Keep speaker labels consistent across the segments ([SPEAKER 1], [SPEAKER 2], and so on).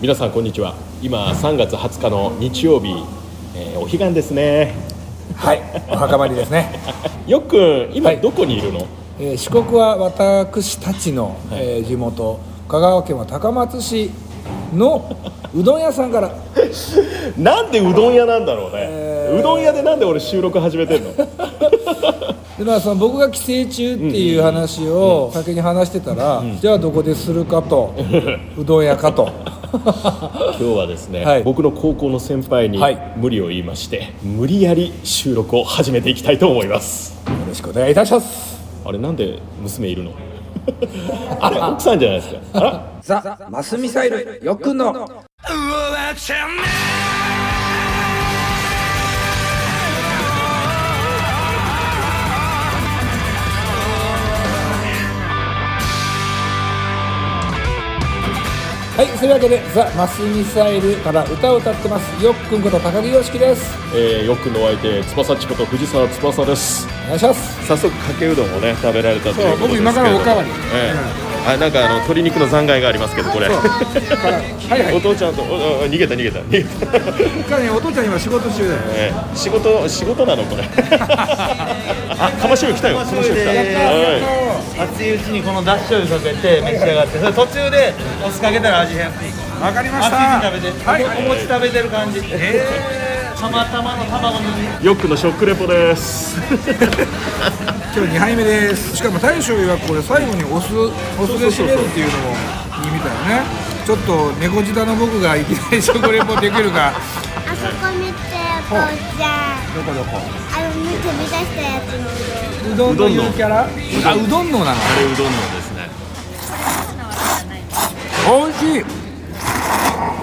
[SPEAKER 1] 皆さんこんにちは。今3月20日の日曜日、えーお彼岸ですね。
[SPEAKER 2] はいお墓参りですね、
[SPEAKER 1] よっくん今
[SPEAKER 2] はい。
[SPEAKER 1] どこにいるの、
[SPEAKER 2] えー四国は私たちの、えー地元香川県は高松市の うどん屋さんから。
[SPEAKER 1] なんでうどん屋なんだろうね、
[SPEAKER 2] えー。
[SPEAKER 1] うどん屋でなんで俺収録始めてんの？
[SPEAKER 2] でまあその僕が帰省中っていう話を先に話してたら、じゃあどこでするかと。うどん屋かと
[SPEAKER 1] 今日はですね、
[SPEAKER 2] はい。
[SPEAKER 1] 僕の高校の先輩に
[SPEAKER 2] はい。
[SPEAKER 1] 無理を言いまして、無理やり収録を始めていきたいと思います。
[SPEAKER 2] よろしくお願いいたします。
[SPEAKER 1] あれなんで娘いるの？あれ 奥さんじゃないですか。あら。
[SPEAKER 2] ザ・マスミサイルよっくんのはい、そういうわけでザ・マスミサイルから歌を歌ってます。よっくんこと高木よしきです。
[SPEAKER 1] えー、よっくんのお相手翼ちこと藤沢翼です。
[SPEAKER 2] お願いします。
[SPEAKER 1] 早速かけうどんをね食べられたということですけれど
[SPEAKER 2] そう僕今からおかわり。
[SPEAKER 1] ええあなんかあの鶏肉の残骸がありますけどこれ。
[SPEAKER 2] はいはい。
[SPEAKER 1] お父ちゃんとおお逃げた逃げた。逃げた、
[SPEAKER 2] 彼ねお父ちゃん今仕事中だよ。
[SPEAKER 1] ええ。仕事仕事なのこれ。あかましょう来たよかましょう来た。は
[SPEAKER 3] 熱いうちにこのだし醤油かけて召し上がってそれ途中でお酢かけたら味変。
[SPEAKER 2] わかりま
[SPEAKER 3] 熱
[SPEAKER 2] した。
[SPEAKER 3] いうちに食べて、
[SPEAKER 2] はい。
[SPEAKER 3] お餅食べてる感じ。たまたまの卵
[SPEAKER 1] よっくんのショックレポです
[SPEAKER 2] 今日2杯目です。しかも大将曰くこれ最後にお酢お酢で締めるっていうのもいいみたいよね。ちょっと猫舌の僕がいきなり食レポできるか。
[SPEAKER 4] あそこ見てお父ちゃん。
[SPEAKER 2] どこどこ？
[SPEAKER 4] あのね飛び出したやつの
[SPEAKER 2] うどんのゆるキャラ？あうどんのなの？
[SPEAKER 1] あれうどんのですね。
[SPEAKER 2] 美味しい。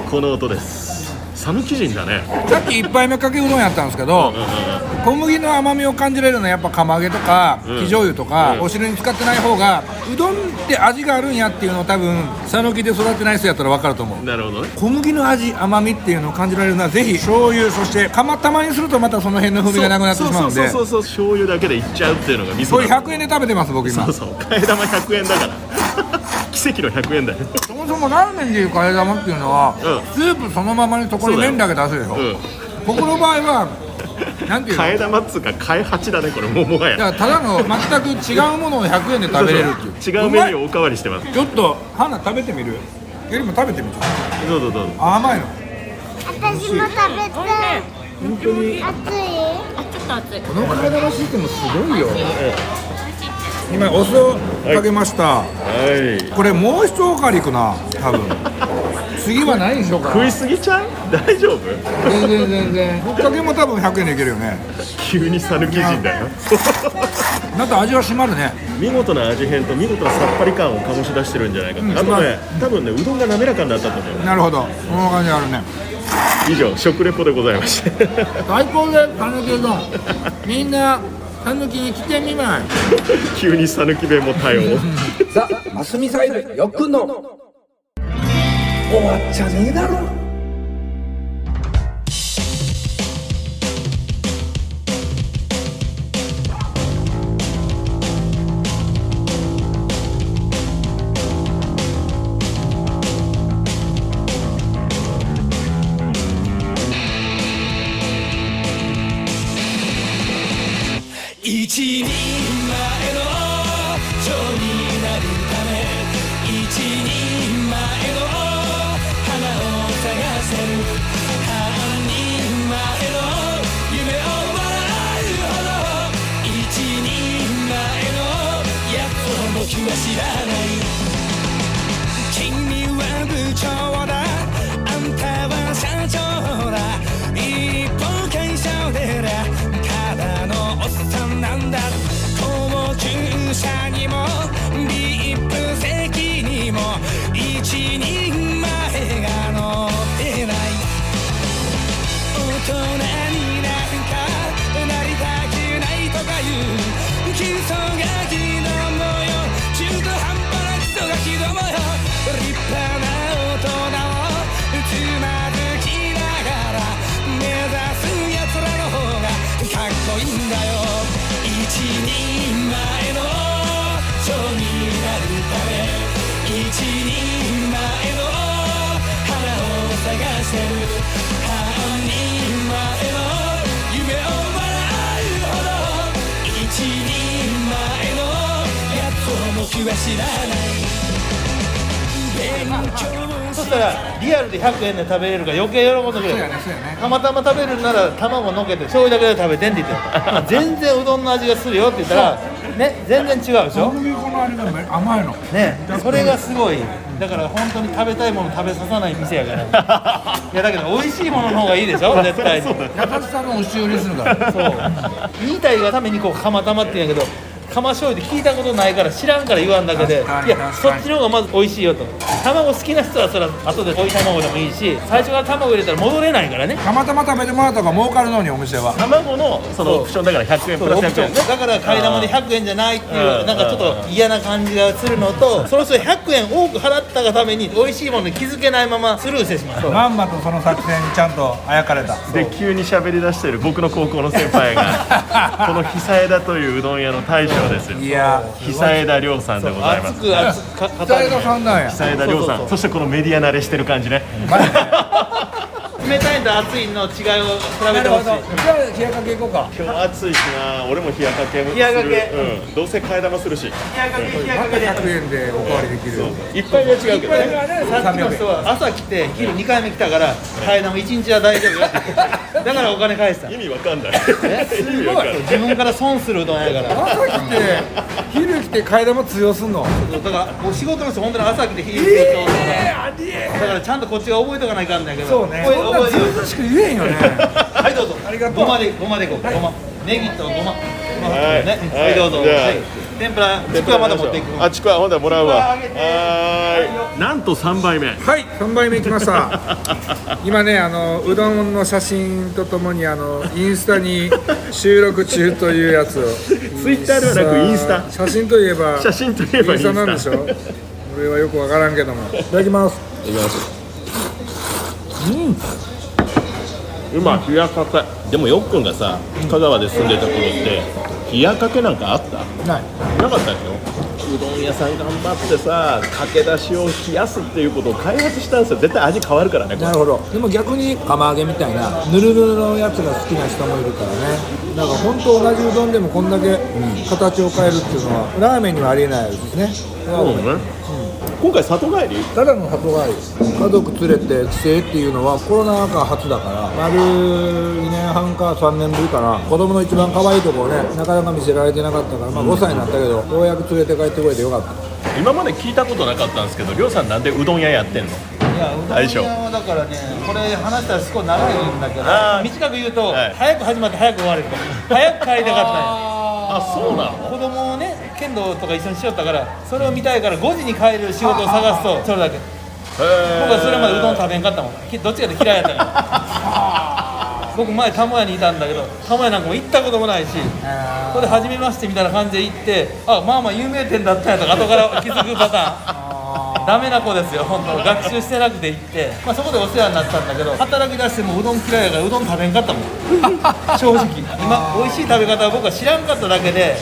[SPEAKER 1] この音です。讃岐人だね。
[SPEAKER 2] さっき1杯目かけうどんやったんですけど小麦の甘みを感じられるのはやっぱ釜揚げとか
[SPEAKER 1] うん。
[SPEAKER 2] 生醤油とか
[SPEAKER 1] うん。
[SPEAKER 2] お汁に使ってない方がうどんって味があるんやっていうのを多分讃岐で育ってない人やったら分かると思う。
[SPEAKER 1] なるほどね。
[SPEAKER 2] 小麦の味甘みっていうのを感じられるのはぜひ醤油そして釜玉にするとまたその辺の風味がなくなってしまうんで。
[SPEAKER 1] そうそうそうそう醤油だけでいっちゃうっていうのが味噌
[SPEAKER 2] これ
[SPEAKER 1] だ
[SPEAKER 2] 100円で食べてます僕今。
[SPEAKER 1] そうそう替え玉100円だから。奇跡の100円だよ。
[SPEAKER 2] そもそもラーメンでいう替え玉っていうのは、
[SPEAKER 1] うん。
[SPEAKER 2] スープそのままにそこに麺だけ出すでしょ、
[SPEAKER 1] うん。
[SPEAKER 2] ここの場合はなんていうの？
[SPEAKER 1] 替え玉っつうか替え八だねこれもうもはや。
[SPEAKER 2] だからただの全く違うものを100円で食べれるっていう。
[SPEAKER 1] 違うメニュー
[SPEAKER 2] う
[SPEAKER 1] をおかわりしてます。
[SPEAKER 2] ちょっと花食べてみる？よりも食べてみちょっ
[SPEAKER 1] どうぞどう。ぞ
[SPEAKER 2] と甘いの？
[SPEAKER 4] 私も食べたい
[SPEAKER 2] 本当に
[SPEAKER 4] 熱い。
[SPEAKER 2] この体のシステムすごいよ。今お酢をかけました、
[SPEAKER 1] はい。
[SPEAKER 2] これもう一おかわりいくな多分次は何にしようか
[SPEAKER 1] 食い
[SPEAKER 2] な
[SPEAKER 1] すぎちゃう？大丈夫？
[SPEAKER 2] 全然全然。ぶっかけも多分100円でいけるよね。
[SPEAKER 1] 急に讃岐人だよ。
[SPEAKER 2] なんと味は締まるね。
[SPEAKER 1] 見事な味変と見事なさっぱり感を醸し出してるんじゃないかと、
[SPEAKER 2] うん
[SPEAKER 1] あとね多分ねうどんが滑らかになったと思う
[SPEAKER 2] なるほど。この感じあるね。
[SPEAKER 1] 以上食レポでございました。
[SPEAKER 2] 最高でたぬきうどんみんなたぬきに来てみない。
[SPEAKER 1] 急に讃岐弁も対応。
[SPEAKER 2] ザ・マスミサイルよっくんの終わっちゃねえだろ。
[SPEAKER 5] は知らない
[SPEAKER 3] そしたらリアルで100円で食べれるから余計喜んでくれる。
[SPEAKER 2] ねね。
[SPEAKER 3] たまたま食べるなら卵のっけて醤油だけで食べてんって言ってた。全然うどんの味がするよって言ったらね全然違うでしょ？
[SPEAKER 2] 小麦粉の味がめ甘いの。
[SPEAKER 3] ねそれがすごい。だから本当に食べたいもの食べささない店やから。いやだけど美味しいものの方がいいでしょ？絶対に。
[SPEAKER 2] 優しさの押し売りするから。
[SPEAKER 3] そう。言いたいがためにこう釜玉って言うんやけど釜醤油って聞いたことないから知らんから言わんだけでいやそっちの方がまず美味しいよと。卵好きな人はそれは後で追い卵でもいいし最初から卵入れたら戻れないからね。
[SPEAKER 2] たまたま食べてもらった方が儲かるのにお店は。
[SPEAKER 1] 卵のそのオプションだから100円プラス100円。ね。
[SPEAKER 3] だから替え玉で100円じゃないっていう
[SPEAKER 1] うん
[SPEAKER 3] なんかちょっと嫌な感じがするのとその人100円多く払ったがために美味しいものに気づけないままスルーしてしまう。
[SPEAKER 2] まんまとその作戦にちゃんとあやかれた
[SPEAKER 1] で急に喋り出している僕の高校の先輩が この久枝といううどん屋の大将ですよ。
[SPEAKER 2] いや
[SPEAKER 1] 久枝亮さんでございます。
[SPEAKER 3] 熱く熱
[SPEAKER 2] さんなんや。
[SPEAKER 1] 久枝亮さん。
[SPEAKER 3] そ
[SPEAKER 1] してこのメディア慣れしてる感じね
[SPEAKER 3] 冷たいのと熱いの違いを比べてほしい。
[SPEAKER 2] どじゃあ冷やかけいこうか。
[SPEAKER 1] 今日暑いしな俺も冷やかけする。
[SPEAKER 3] 冷やかけ。
[SPEAKER 1] うん。どうせ替え玉するし。
[SPEAKER 3] 冷やかけ冷やかけで。
[SPEAKER 2] 100円でおかわりできる。
[SPEAKER 1] 一杯目は違うけどね。
[SPEAKER 3] さっきの人は朝来て昼2回目来たから替え玉1日は大丈夫よだからお金返した。
[SPEAKER 1] 意味わかんない。意味わかんない。
[SPEAKER 3] 自分から損するうどんやから。
[SPEAKER 2] 朝来て昼来て替え玉通用すんの？
[SPEAKER 3] だからお仕事の人本当に朝来て昼来てだからちゃんとこっちが覚えとかないかんだけど。
[SPEAKER 2] そうねんなずうずうしく言えんよね。
[SPEAKER 3] はいどうぞ。
[SPEAKER 2] ありがとう。
[SPEAKER 3] ごまでごまでいこうごま。ネギとごま。
[SPEAKER 1] はい。
[SPEAKER 3] ね。
[SPEAKER 1] はい。
[SPEAKER 3] はいどうぞ。はい。天ぷらちくわまだ持っていく。
[SPEAKER 1] あちくわほんでもらうわ。はい。なんと3杯目。
[SPEAKER 2] はい3杯目来ました 今ねあのうどんの写真とともにあのインスタに収録中というやつを。
[SPEAKER 1] ツイッターではなくインスタ？
[SPEAKER 2] 写真といえば
[SPEAKER 1] 写真といえばインスタ。
[SPEAKER 2] なんでしょ俺はよくわからんけども。いただきます
[SPEAKER 1] うまい冷やかけ。でもよっくんがさ香川で住んでた頃って冷やかけなんかあった？
[SPEAKER 2] ない。
[SPEAKER 1] なかったでしょ？うどん屋さん頑張ってさかけだしを冷やすっていうことを開発したんですよ。絶対味変わるからね
[SPEAKER 2] なるほど。でも逆に釜揚げみたいなぬるぬるのやつが好きな人もいるからね。だから本当同じうどんでもこんだけ形を変えるっていうのはラーメンにはありえないですね。
[SPEAKER 1] そうね、今回里帰り？
[SPEAKER 2] ただの里帰り。家族連れて帰省っていうのはコロナ禍初だから。丸2年半か3年ぶりかな。子供の一番可愛いところねなかなか見せられてなかったから、まあ、5歳になったけどようやく連れて帰ってこれてよかった。
[SPEAKER 1] 今まで聞いたことなかったんですけどりょうさんなんでうどん屋やってんの？
[SPEAKER 3] いやうどん屋はだからねこれ話したらすごい長いんだけど短く言うと、
[SPEAKER 1] はい。
[SPEAKER 3] 早く始まって早く終われると。早く帰りたかったんや。
[SPEAKER 1] あそうなの？
[SPEAKER 3] 子供をね剣道とか一緒にしよったからそれを見たいから5時に帰る仕事を探すとそれだけ僕はそれまでうどん食べんかったもんどっちかって嫌いやったから僕前玉屋にいたんだけど玉屋なんかも行ったこともないしこれで初めましてみたいな感じで行ってあまあまあ有名店だったんやとか後から気づくパターンダメな子ですよ本当。学習してなくて行って、まあ、そこでお世話になったんだけど働き出してもうどん嫌いやからうどん食べんかったもん。正直。今美味しい食べ方を僕は知らんかっただけで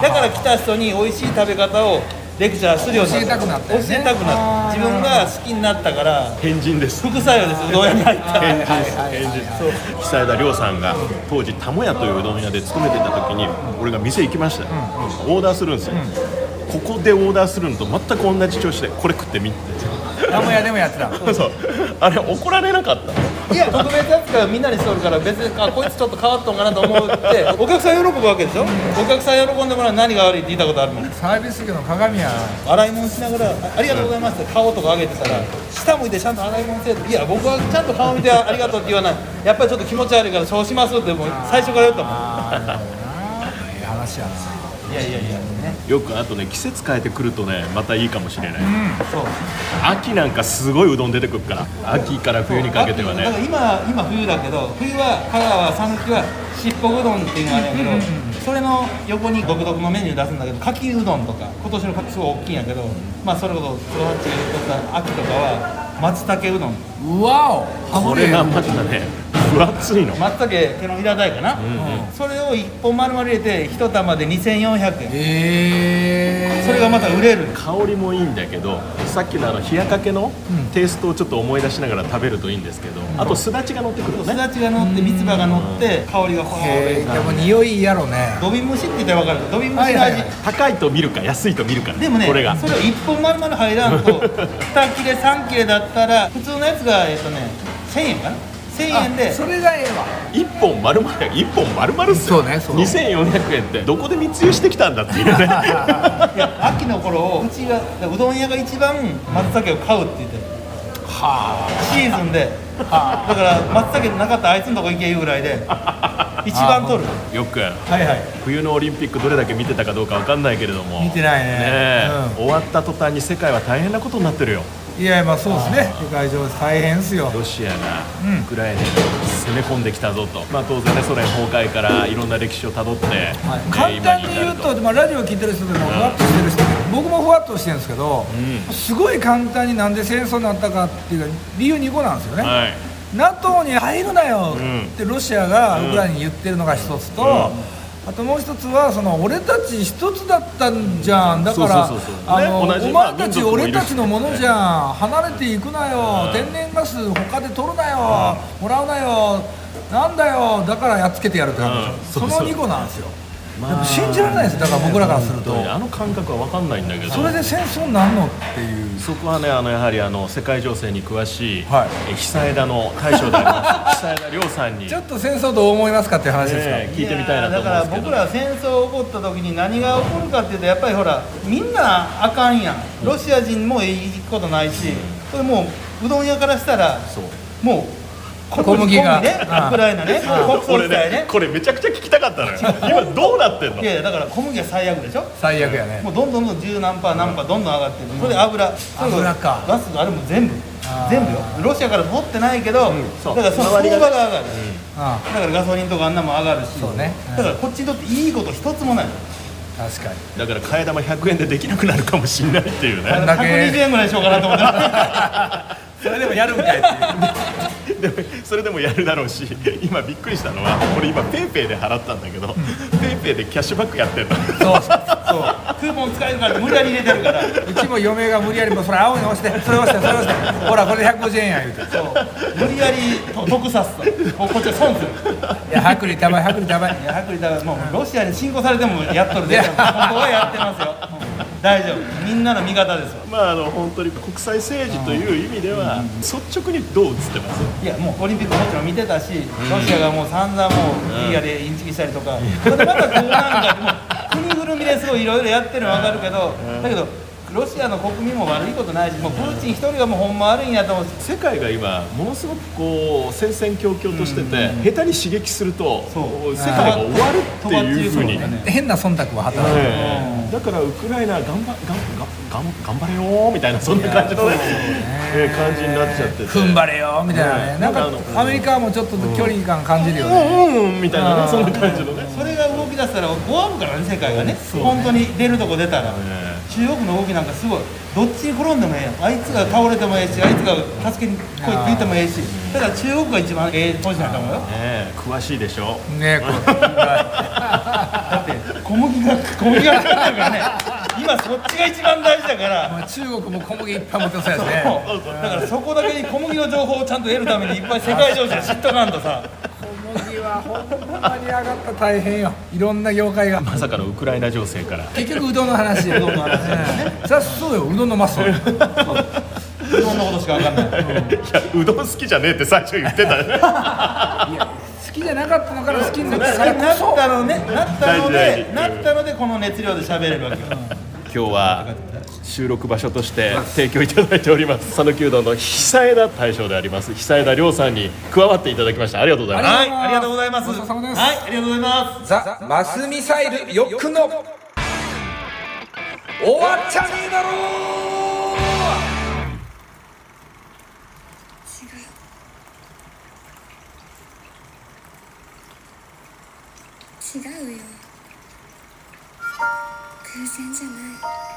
[SPEAKER 3] だから来た人に美味しい食べ方をレクチャーするようになった。
[SPEAKER 2] 教えたくなったよね。
[SPEAKER 3] 教えたくなった。自分が好きになったから
[SPEAKER 1] 変人です。
[SPEAKER 3] 副作用ですうどん屋に入った
[SPEAKER 1] 変人。です変人。です久枝亮さんが当時たもやといううどん屋で勤めてた時に俺が店行きましたよ、オーダーするんですよ、ここでオーダーするのと全く同じ調子でこれ食ってみって。
[SPEAKER 2] 玉屋でもやってた
[SPEAKER 1] そう。あれ怒られなかった。
[SPEAKER 3] いや特別扱いをみんなにしとるから別にあこいつちょっと変わっとんかなと思ってお客さん喜ぶわけでしょ？お客さん喜んでもらう何が悪いって言ったことあるもん。
[SPEAKER 2] サービス業の鏡や
[SPEAKER 3] 洗い物しながらあありがとうございますって顔とか上げてたら下向いてちゃんと洗い物せえっていや僕はちゃんと顔見てありがとうって言わない。やっぱりちょっと気持ち悪いからそうしますってもう最初から言ったもん。
[SPEAKER 2] いい話やない
[SPEAKER 3] やいやいやね。
[SPEAKER 1] よくあとね季節変えてくるとねまたいいかもしれない、
[SPEAKER 3] そう。
[SPEAKER 1] 秋なんかすごいうどん出てくるから秋から冬にかけては
[SPEAKER 3] だから
[SPEAKER 1] ね
[SPEAKER 3] 今今冬だけど冬は香川讃岐はしっぽうどんっていうのがあるんやけど、それの横に独特のメニュー出すんだけどかきうどんとか今年のかきすごい大きいんやけどまあそれこそ黒八とか秋とかは松茸うどん。
[SPEAKER 2] うわお。
[SPEAKER 1] これがまたね分厚いの。
[SPEAKER 3] 松茸手の平たいかな、それを1本丸々入れて1玉で2400円。
[SPEAKER 2] え。
[SPEAKER 3] それがまた売れる。
[SPEAKER 1] 香りもいいんだけどさっきのあの冷やかけのテイストをちょっと思い出しながら食べるといいんですけど、あとすだちが乗ってくるの
[SPEAKER 3] す
[SPEAKER 1] ね
[SPEAKER 3] だちが乗って三つ葉が乗って香りがほ
[SPEAKER 2] え
[SPEAKER 3] ー
[SPEAKER 2] でも匂いやろね。
[SPEAKER 3] ドビムシって言ったら分かる。ドビムシの味、
[SPEAKER 2] はいはいはい。
[SPEAKER 1] 高いと見るか安いと見るか
[SPEAKER 3] でもね
[SPEAKER 1] これが。
[SPEAKER 3] それを1本丸々入らんと2切れ3切れだったら普通のやつがえっとね1000円かな1000円で。
[SPEAKER 2] それがええわ。
[SPEAKER 1] 一本丸々一本丸々っすよ。
[SPEAKER 2] そうねそう。
[SPEAKER 1] 2400円って。どこで密輸してきたんだっていうね。
[SPEAKER 3] いや秋の頃をうちがうどん屋が一番松茸を買うって言ってるシーズンで。だから松茸なかったらあいつのとこ行けいうぐらいで 一番取る。
[SPEAKER 1] よく。
[SPEAKER 2] はいはい。
[SPEAKER 1] 冬のオリンピックどれだけ見てたかどうかわかんないけれども。
[SPEAKER 2] 見てないね。
[SPEAKER 1] ねえ。
[SPEAKER 2] うん。
[SPEAKER 1] 終わった途端に世界は大変なことになってるよ
[SPEAKER 2] いやまあそうですね。世界中大変ですよ。
[SPEAKER 1] ロシアがウクライナに攻め込んできたぞと、まあ、当然ねソ連崩壊からいろんな歴史をたどって、ね
[SPEAKER 2] 簡単に言うと、まあ、ラジオ聞いてる人でもふわっとしてる人僕もふわっとしてるんですけど、すごい簡単になんで戦争になったかっていうか理由2個なんですよね、
[SPEAKER 1] はい。
[SPEAKER 2] NATO に入るなよ
[SPEAKER 1] ん
[SPEAKER 2] ってロシアがウクライナに言ってるのが一つと、あともう一つはその俺たち一つだったんじゃん。だからお前たち俺たちのものじゃん。離れていくなよ。天然ガス他で取るなよ。もらうなよ。なんだよ。だからやっつけてやるって
[SPEAKER 1] そ
[SPEAKER 2] の2個なんですよでも信じられないですだから僕らからすると。
[SPEAKER 1] 本当にあの感覚は分かんないんだけど。
[SPEAKER 2] それで戦争になるのっていう。
[SPEAKER 1] そこはねあのやはりあの世界情勢に詳しい、
[SPEAKER 2] はい。
[SPEAKER 1] え久枝の大将であります。久枝亮さんに、
[SPEAKER 2] ちょっと戦争どう思いますかっていう話ですか、
[SPEAKER 1] ね聞いてみたいなと思うんですけど。
[SPEAKER 3] やだから僕ら戦争起こった時に何が起こるかっていうとやっぱりほらみんなあかんやん。ロシア人もいいことないしこれもううどん屋からしたら
[SPEAKER 1] そう。
[SPEAKER 3] もう
[SPEAKER 2] 小麦が。
[SPEAKER 3] ね。
[SPEAKER 2] ああ。
[SPEAKER 3] ウクライナね。国葬ね。
[SPEAKER 1] ねこれめちゃくちゃ聞きたかったのよ。今どうなってんの？
[SPEAKER 3] いやいやだから小麦は最悪でしょ？
[SPEAKER 2] 最悪やね。
[SPEAKER 3] もうどんどんどん十何パー何パーどんどん上がってる、それで油。
[SPEAKER 2] 油か。
[SPEAKER 3] ガスがあれも全部。全部よ。ロシアから取ってないけど、
[SPEAKER 1] そう
[SPEAKER 3] だからその相場が上がる、
[SPEAKER 2] あ
[SPEAKER 3] だからガソリンとかあんなもん上がるし。
[SPEAKER 2] そうね。
[SPEAKER 3] だからこっちにとっていいこと一つもない。
[SPEAKER 2] あ確かに。
[SPEAKER 1] だから替え玉100円でできなくなるかもしれないっていうね。
[SPEAKER 2] あんだけ
[SPEAKER 3] 120円ぐらいしようかなと思って
[SPEAKER 2] それでもやるんかいっていう
[SPEAKER 1] でもそれでもやるだろうし今びっくりしたのは俺今ペイペイで払ったんだけど、ペイペイでキャッシュバックやってんの。
[SPEAKER 2] そうそう。
[SPEAKER 3] クーポン使えるから無理やり入れてるから。
[SPEAKER 2] うちも嫁が無理やりもうそれ青いの押してそれ押してそれ押して。ほらこれで150円や言うて。
[SPEAKER 3] そう。無理やりと得さすともう。こっちは損する。
[SPEAKER 2] いや薄利多売薄利多売
[SPEAKER 3] いや薄利多売もうロシアに侵攻されてもやっとるで本当はやってますようん大丈夫。みんなの味方ですわ。
[SPEAKER 1] まああの本当に国際政治という意味では率直にどう映ってます？
[SPEAKER 3] いやもうオリンピックもちろん見てたし、ロシアがもう散々もうリーガでインチキしたりとか、またこうなんかもう国ぐるみですごいいろいろやってるの分かるけど、だけどロシアの国民も悪いことないしもうプーチン一人がもうほんま悪いんやと思う
[SPEAKER 1] 世界が今ものすごくこう戦々恐々としてて、下手に刺激すると
[SPEAKER 3] そう。
[SPEAKER 1] 世界が終わるっていうふうに、
[SPEAKER 3] ね
[SPEAKER 2] 変な忖度は働く。
[SPEAKER 1] ええ。だからウクライナ頑張頑張頑頑張れよーみたいなそんな感じのねええ感じになっちゃってて。
[SPEAKER 2] 踏ん張れよみたいな。ね。
[SPEAKER 1] うん
[SPEAKER 2] なんかアメリカはもうちょっと距離感感じるよ
[SPEAKER 1] う
[SPEAKER 2] ね
[SPEAKER 1] んうんみたいなねそんな感じのね。
[SPEAKER 3] それが動き出したら終わるからね世界がね。本当に出るとこ出たら、
[SPEAKER 1] え
[SPEAKER 3] 中国の動きなんかすごい。どっちに転んでもええやん。あいつが倒れてもええしあいつが助けに来いって言ってもええし。だから中国が一番ええポジションだと思うよ。
[SPEAKER 1] えええ詳しいでしょ。
[SPEAKER 2] ねこれ。
[SPEAKER 3] だって小麦が小麦がかかってるからね。今そっちが一番大事だから。
[SPEAKER 2] まあ中国も小麦いっぱい持ってそうやしね。
[SPEAKER 3] そう。だからそこだけに小麦の情報をちゃんと得るためにいっぱい世界情勢知っとかんとさ
[SPEAKER 2] 小麦はほんまに上がったら大変よ。いろんな業界が。
[SPEAKER 1] まさかのウクライナ情勢から。
[SPEAKER 2] 結局うどんの話うどんの話そりゃそうよ。うどんのマスト
[SPEAKER 3] うどんのことしか分かんない。
[SPEAKER 1] いやうどん好きじゃねえって最初言ってた。ね
[SPEAKER 2] 好きじゃなかったのから好きになっ
[SPEAKER 3] な
[SPEAKER 2] たから
[SPEAKER 3] なったのね。なったの
[SPEAKER 1] 大
[SPEAKER 3] でなったのでこの熱量で喋れるわけよ。
[SPEAKER 1] 今日は収録場所として提供いただいております。讃岐うどんの久枝大将であります。久枝亮さんに加わっていただきました。ありがとうございます。
[SPEAKER 3] はい。ありがとうございます。はい。ありがとうございます。
[SPEAKER 2] ザ・マスミサイルよくの。終わっちゃねえだろ
[SPEAKER 6] 違うよ。偶然じゃない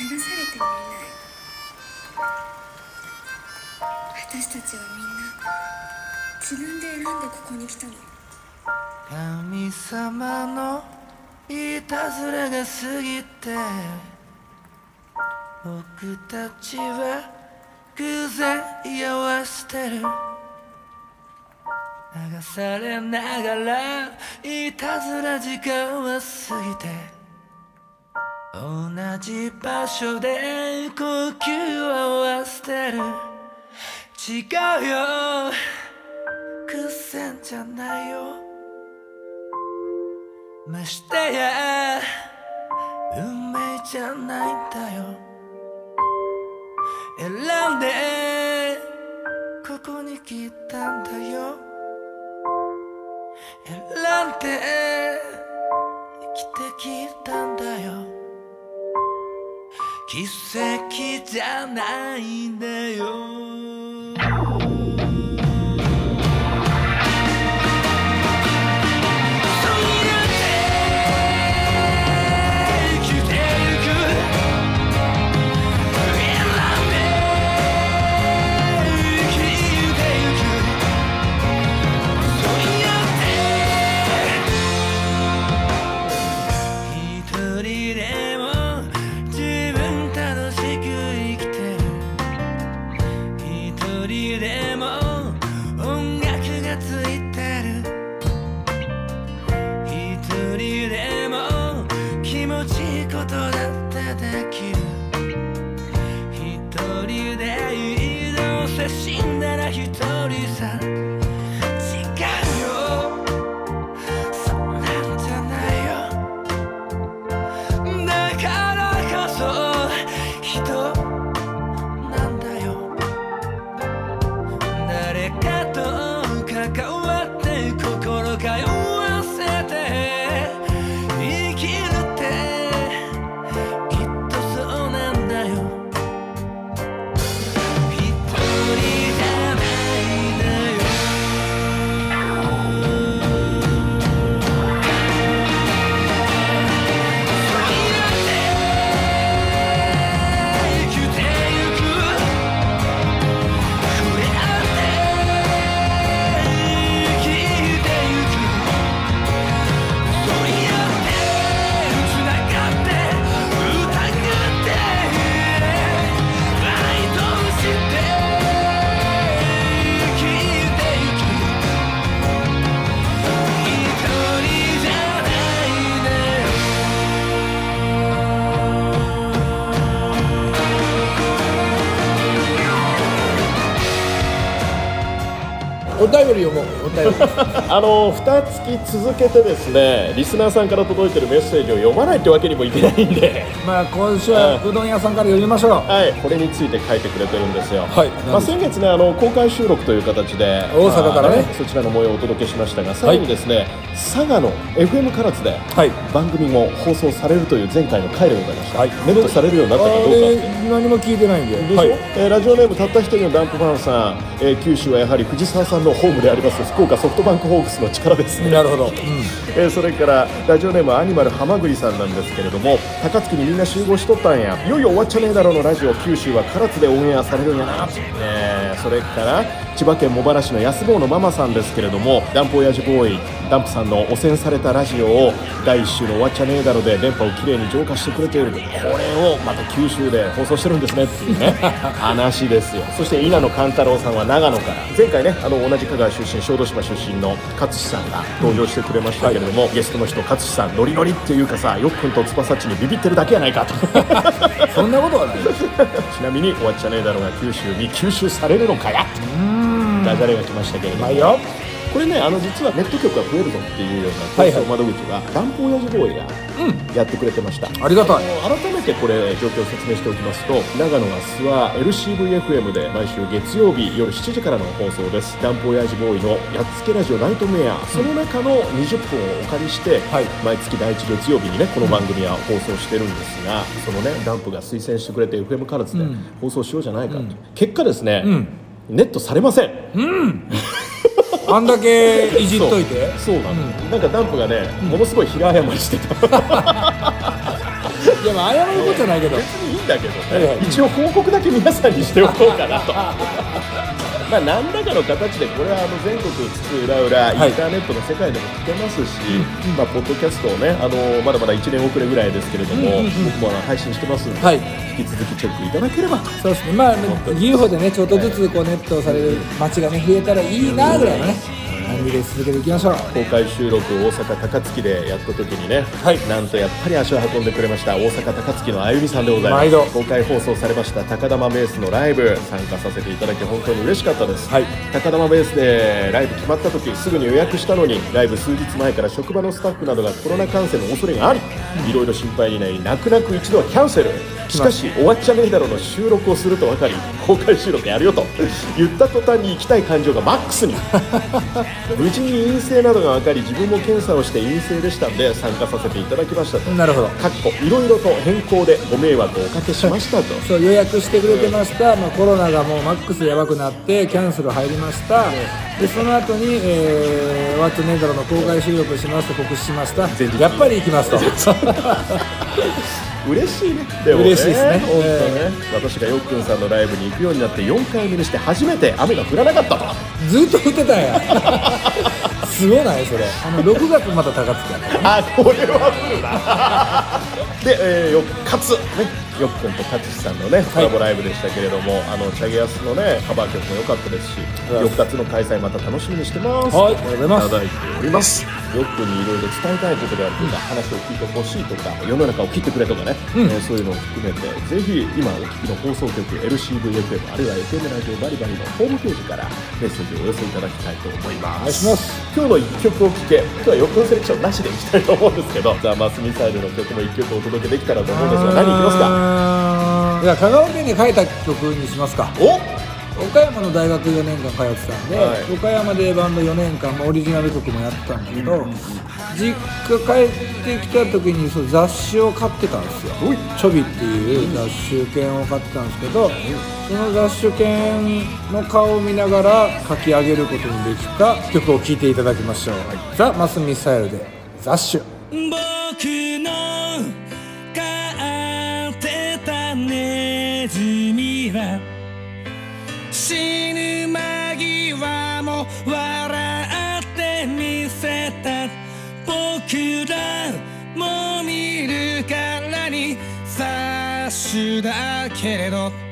[SPEAKER 6] 流されてもいない私たちはみんな自分で選んでここに来たの。
[SPEAKER 5] 神様のいたずらが過ぎて僕たちは偶然居合わせてる。流されながらいたずら時間は過ぎて同じ場所で呼吸を合わせてる。違うよ。偶然じゃないよ。ましてや運命じゃないんだよ。選んでここに来たんだよ。選んで生きてきたんだよ。奇跡じゃないんだよ。
[SPEAKER 2] お便り読も
[SPEAKER 1] あの2月続けてですねリスナーさんから届いてるメッセージを読まないってわけにもいけないんで。
[SPEAKER 2] まあ今週はうどん屋さんから読みましょう。
[SPEAKER 1] はい、これについて書いてくれてるんですよ、
[SPEAKER 2] はい
[SPEAKER 1] まあ、先月ねあの公開収録という形で
[SPEAKER 2] 大阪からね。
[SPEAKER 1] まあそちらの模様をお届けしましたがさらにですね、佐賀の FM 唐津で
[SPEAKER 2] はい。
[SPEAKER 1] 番組も放送されるという前回の回でございました、
[SPEAKER 2] はい。
[SPEAKER 1] ネットされるようになったかどうか。
[SPEAKER 2] 何も聞いてないんで。
[SPEAKER 1] で
[SPEAKER 2] はい。
[SPEAKER 1] えーラジオネームたった一人のダンプファンさん、えー九州はやはり藤沢さんのホームであります福岡ソフトバンクホークスの力ですね。
[SPEAKER 2] なるほど、
[SPEAKER 1] えーそれからラジオネームアニマルハマグリさんなんですけれども高槻にみんな集合しとったんや。いよいよ終わっちゃねえだろうのラジオ九州は唐津でオンエアされるんやな、えーそれから千葉県茂原市の安坊のママさんですけれどもダンプ親父ボーイダンプさんの汚染されたラジオを第1週の終わっちゃねえだろで電波をきれいに浄化してくれているこれをまた九州で放送してるんですねっていうね 話ですよ。そして稲野勘太郎さんは長野から。前回ねあの同じ香川出身小豆島出身の勝志さんが登場してくれましたけれども、ゲストの人勝志さんノリノリっていうかさよっくんと翼っちにビビってるだけやないかと。
[SPEAKER 2] そんなことはない
[SPEAKER 1] ちなみに終わっちゃねえだろうが九州に吸収されるのかやダジャレが来ましたけれどもこれねあの実はネット局が増えるぞっていうような放送窓口がダンプ親父ボーイがやってくれてました、
[SPEAKER 2] ありがたい。
[SPEAKER 1] 改めてこれ状況を説明しておきますと長野が諏訪 LCVFM で毎週月曜日夜7時からの放送です。ダンプ親父ボーイのやっつけラジオナイトメア。その中の20分をお借りして、
[SPEAKER 2] はい。
[SPEAKER 1] 毎月第一月曜日にねこの番組は放送してるんですが、そのねダンプが推薦してくれて FM カラツで放送しようじゃないかと、結果ですね、ネットされません。
[SPEAKER 2] あんだけいじっといて。
[SPEAKER 1] そう。なの、なんかダンプがね、ものすごい平謝りしてた。
[SPEAKER 2] いやまあ謝ることじゃないけど。
[SPEAKER 1] 別にいいんだけどね、
[SPEAKER 2] はいはい。
[SPEAKER 1] 一応報告だけ皆さんにしておこうかなとまあ、何らかの形でこれはあの全国津々浦々、
[SPEAKER 2] はい。
[SPEAKER 1] インターネットの世界でも聞けますし、まあ、ポッドキャストをねあのまだまだ1年遅れぐらいですけれども、僕もあの配信してますので、
[SPEAKER 2] はい。
[SPEAKER 1] 引き続きチェックいただければ。と
[SPEAKER 2] そうですね。まあ牛歩でねちょっとずつこうネットされる街がね増えたらいいなぐらいのね感じで続けてい。きましょう
[SPEAKER 1] 公開収録大阪高槻でやった時にね、なんとやっぱり足を運んでくれました大阪高槻のあゆみさんでございます。
[SPEAKER 2] 毎度。
[SPEAKER 1] 公開放送されました高玉ベースのライブ参加させていただき本当に嬉しかったです、
[SPEAKER 2] はい。
[SPEAKER 1] 高玉ベースでライブ決まった時すぐに予約したのにライブ数日前から職場のスタッフなどがコロナ感染の恐れがあり、いろいろ心配になり泣く泣く一度はキャンセル。しかし終わっちゃねえだろの収録をすると分かり公開収録やるよと言った途端に行きたい感情がマックスに無事に陰性などが分かり自分も検査をして陰性でしたんで参加させていただきましたと。
[SPEAKER 2] なるほど。
[SPEAKER 1] かっこいろいろと変更でご迷惑をおかけしましたと。
[SPEAKER 2] そう予約してくれてました、まあ、コロナがもうマックスやばくなってキャンセル入りました。でその後に、えー「ワットネーダロの公開収録しますと告知しました。やっぱり行きますと
[SPEAKER 1] 嬉しいね。でもね。
[SPEAKER 2] 嬉しいですね。
[SPEAKER 1] 本当ね、私がよっくんさんのライブに行くようになって4回目にして初めて雨が降らなかったと。
[SPEAKER 2] ずっと降ってたんや。すごないそれ。あの6月また高槻やから
[SPEAKER 1] あこれは降るな。で、えー、よかつ。ねよっくんと勝さんのねコラボライブでしたけれども、あのチャゲヤスのねカバー曲も良かったですし
[SPEAKER 2] うん
[SPEAKER 1] よっかつの開催また楽しみにしてます。
[SPEAKER 2] はいありがとうございます。
[SPEAKER 1] ただいております。よっくんにいろいろ伝えたいことであるとか、話を聞いてほしいとか世の中を切ってくれとかね、えーそういうのを含めてぜひ今お聞きの放送局 LCVFM あるいは FM ラジオバリバリのホームページからメッセージをお寄せいただきたいと思います。今日の1曲を聴け今日はよっくんセレクションなしでいきたいと思うんですけどザ・マスミサイルの曲も1曲お届けできたらと思うんですが何いきますか？
[SPEAKER 2] かいや香川県に書いた曲にしますか。
[SPEAKER 1] お？
[SPEAKER 2] 岡山の大学4年間通ってたんで、
[SPEAKER 1] はい。
[SPEAKER 2] 岡山でバンド4年間まあオリジナル曲もやってたんだけど、実家帰ってきた時にそう雑誌を買ってたんですよ「ちょび」っていう雑誌券を買ってたんですけど、その雑誌券の顔を見ながら書き上げることにできた曲を聴いていただきましょう「ザ・マスミサイル」で「雑誌
[SPEAKER 5] 死ぬ間際も笑ってみせた。僕らも見るからに察しだけれど。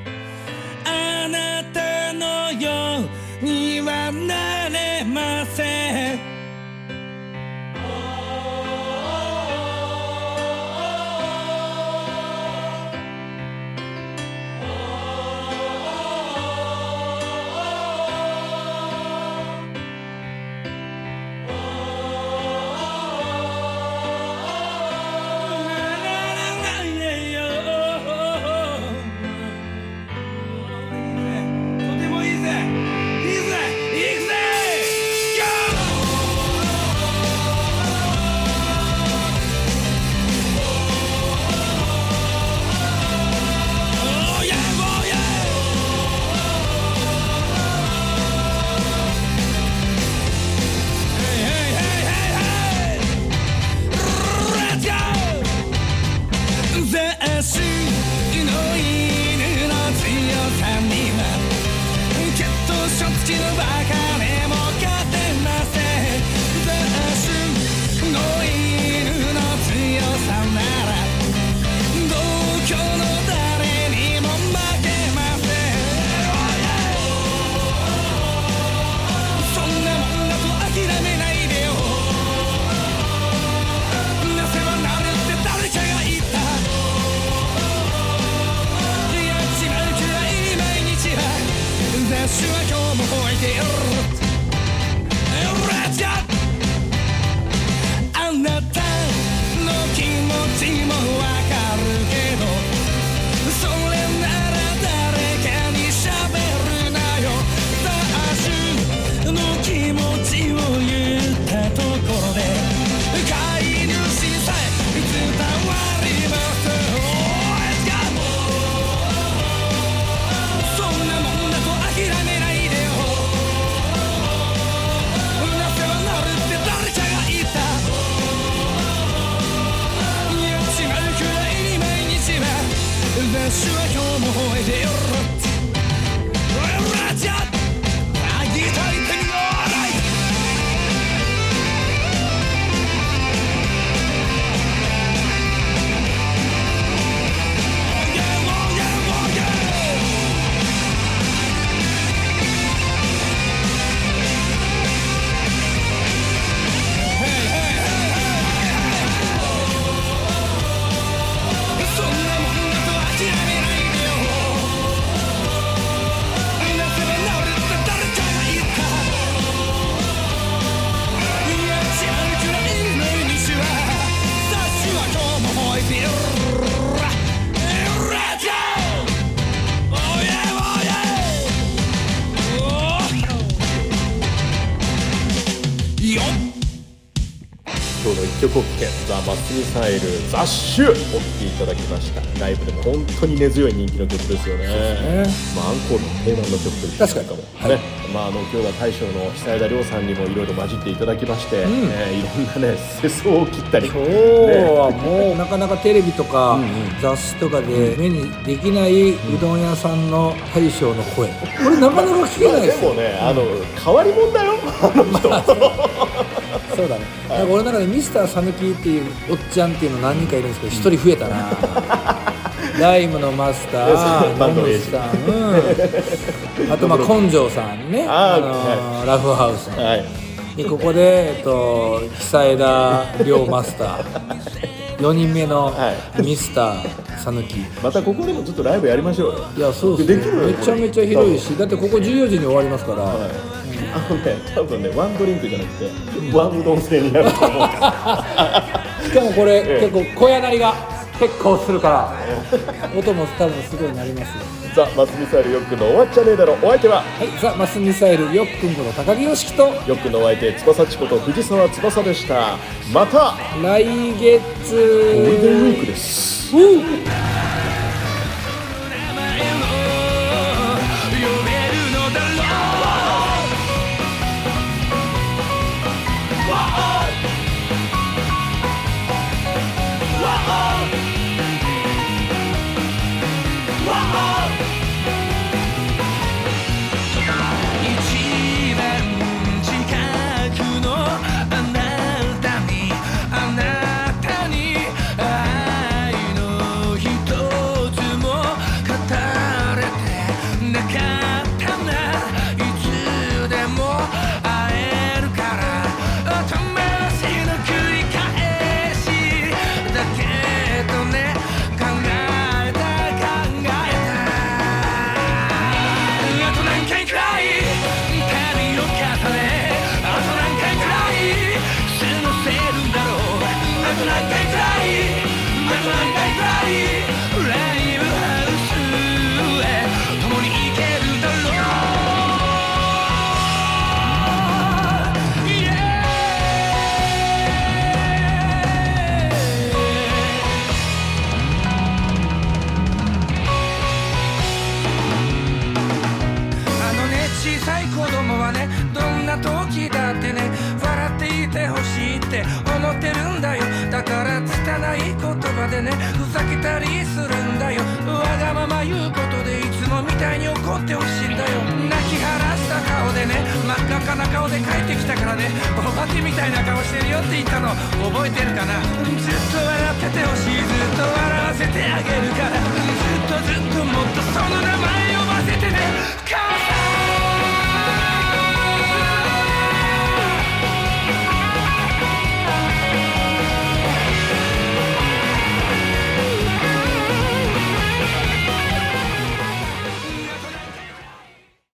[SPEAKER 1] 曲を聴けザ・マスミサイルザッシュを聴いていただきました。ライブでも本当に根強い人気の曲ですよね。
[SPEAKER 2] ね。
[SPEAKER 1] まあ、アンコールの定番の曲といいかも、
[SPEAKER 2] 確かに。
[SPEAKER 1] ね。まあ、あの今日は大将の久枝亮さんにもいろいろ混じっていただきまして、えーいろんなね世相を切ったり。
[SPEAKER 2] 今日はもうなかなかテレビとか雑誌とかで目にできないうどん屋さんの大将の声。これなかなか聞け
[SPEAKER 1] まあで
[SPEAKER 2] ないですよ。
[SPEAKER 1] もね、あの変わり者だよあの人
[SPEAKER 2] そうだね。なんか俺の中でミスターさぬきっていうおっちゃんっていうの何人かいるんですけど一人増えたな。ライムのマスター ノムさん、うん、あとまあ 根性さんね。
[SPEAKER 1] あー
[SPEAKER 2] のーラフハウスの。
[SPEAKER 1] はい。
[SPEAKER 2] でここで、えっと、久枝亮マスター。4人目の
[SPEAKER 1] は
[SPEAKER 2] ミスターさぬき。
[SPEAKER 1] またここでもちょっとライブやりましょうよ。
[SPEAKER 2] いやそうですね。
[SPEAKER 1] できるよ
[SPEAKER 2] めちゃめちゃ広いしだってここ14時に終わりますから、
[SPEAKER 1] はいあのね多分ねワンドリンクじゃなくてワンうどん制になると思う。から
[SPEAKER 2] しかもこれ、
[SPEAKER 1] ええ。
[SPEAKER 2] 結構小屋なりが結構するから音も多分すごいなりますよ。
[SPEAKER 1] ザ・マスミサイルよっくんの終わっちゃねえだろお相手は？
[SPEAKER 2] はいザ・マスミサイルよっくんこと高木よしきと
[SPEAKER 1] よっくんのお相手翼ちこと藤沢翼でした。また
[SPEAKER 2] 来月。
[SPEAKER 1] ゴールデンウィークです。
[SPEAKER 2] うん
[SPEAKER 5] うで帰ってきたからね。お化けみたいな顔してるよって言ったの。覚えてるかな？ずっと笑っててほしい。ずっと笑わせてあげるから。ずっとずっともっとその名前呼ばせてね。